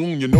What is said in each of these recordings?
soon you know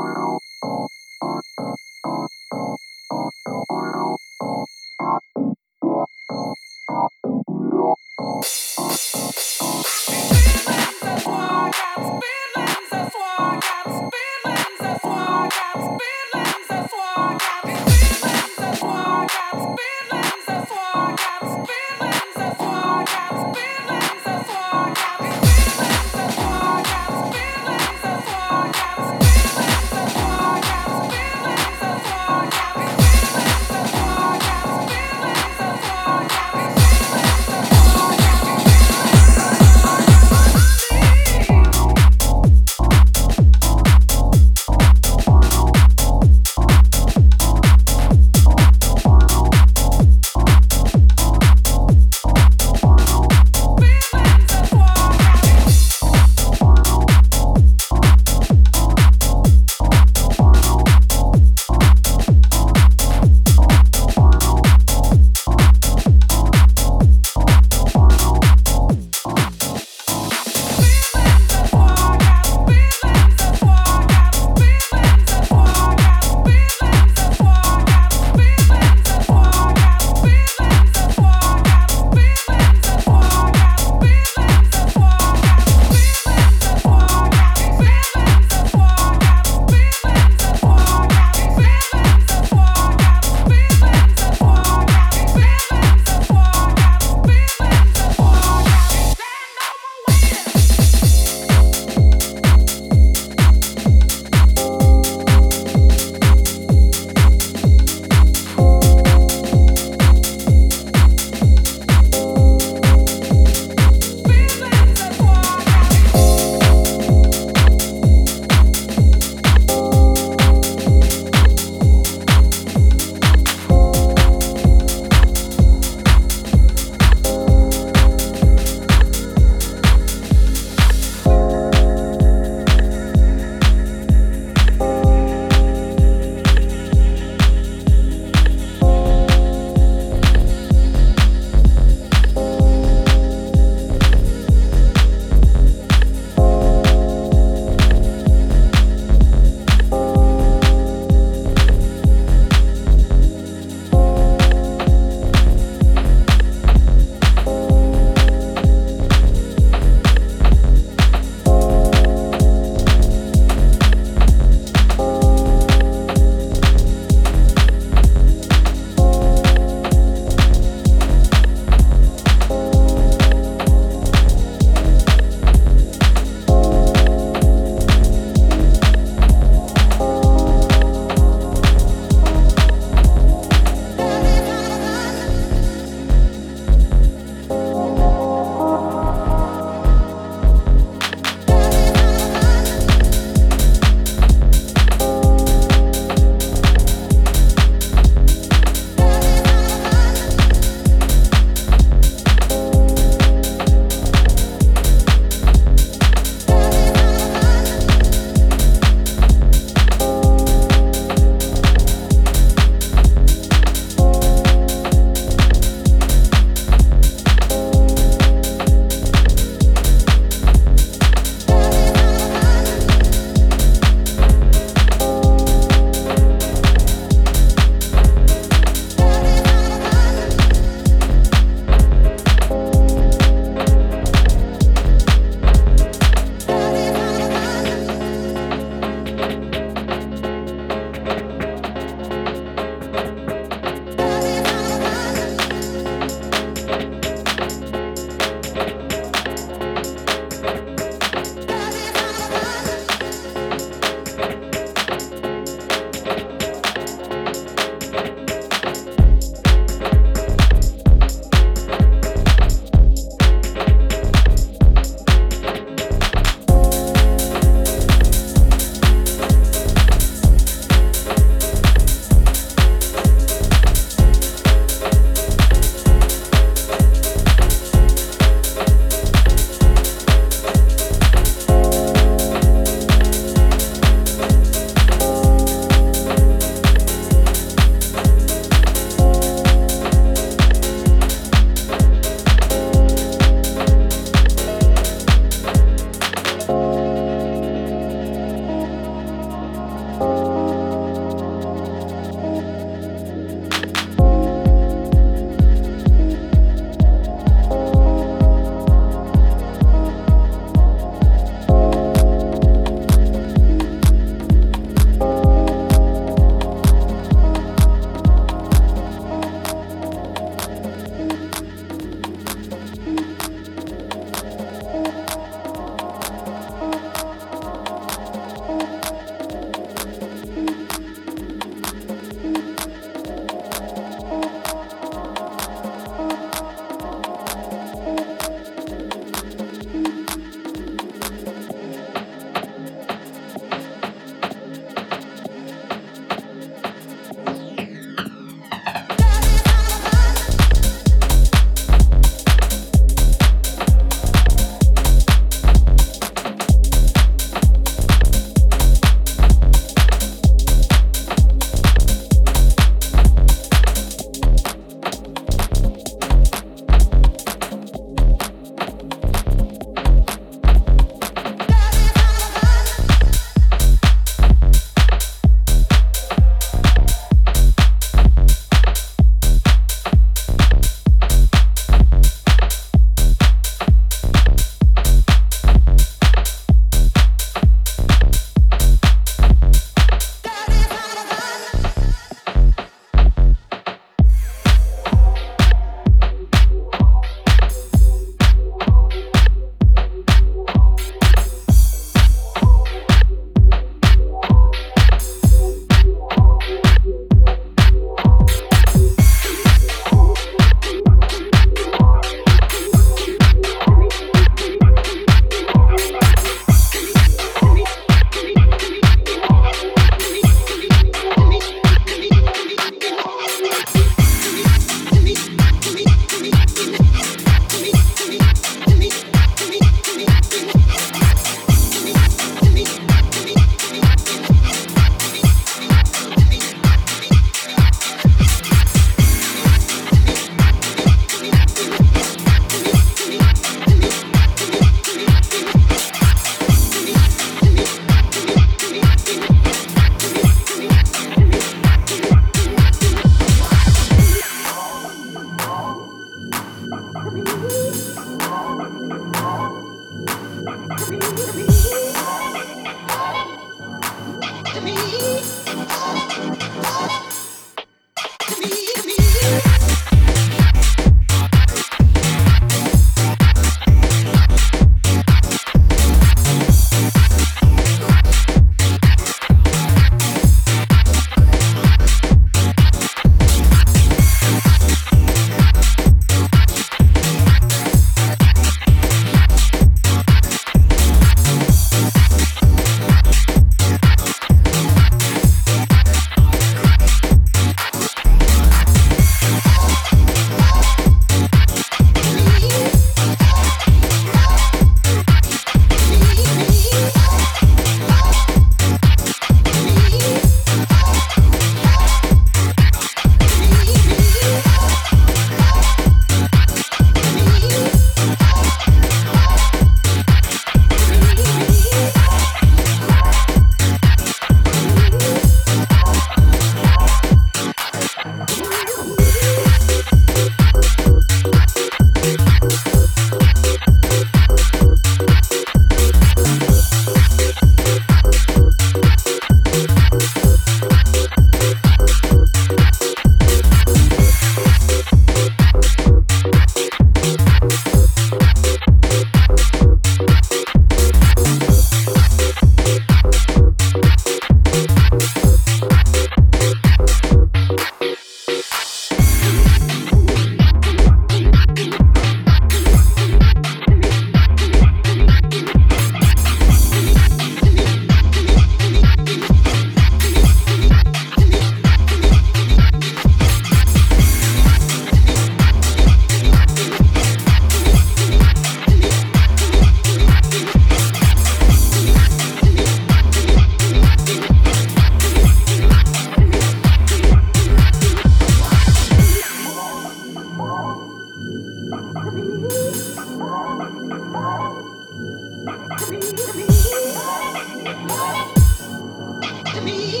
me.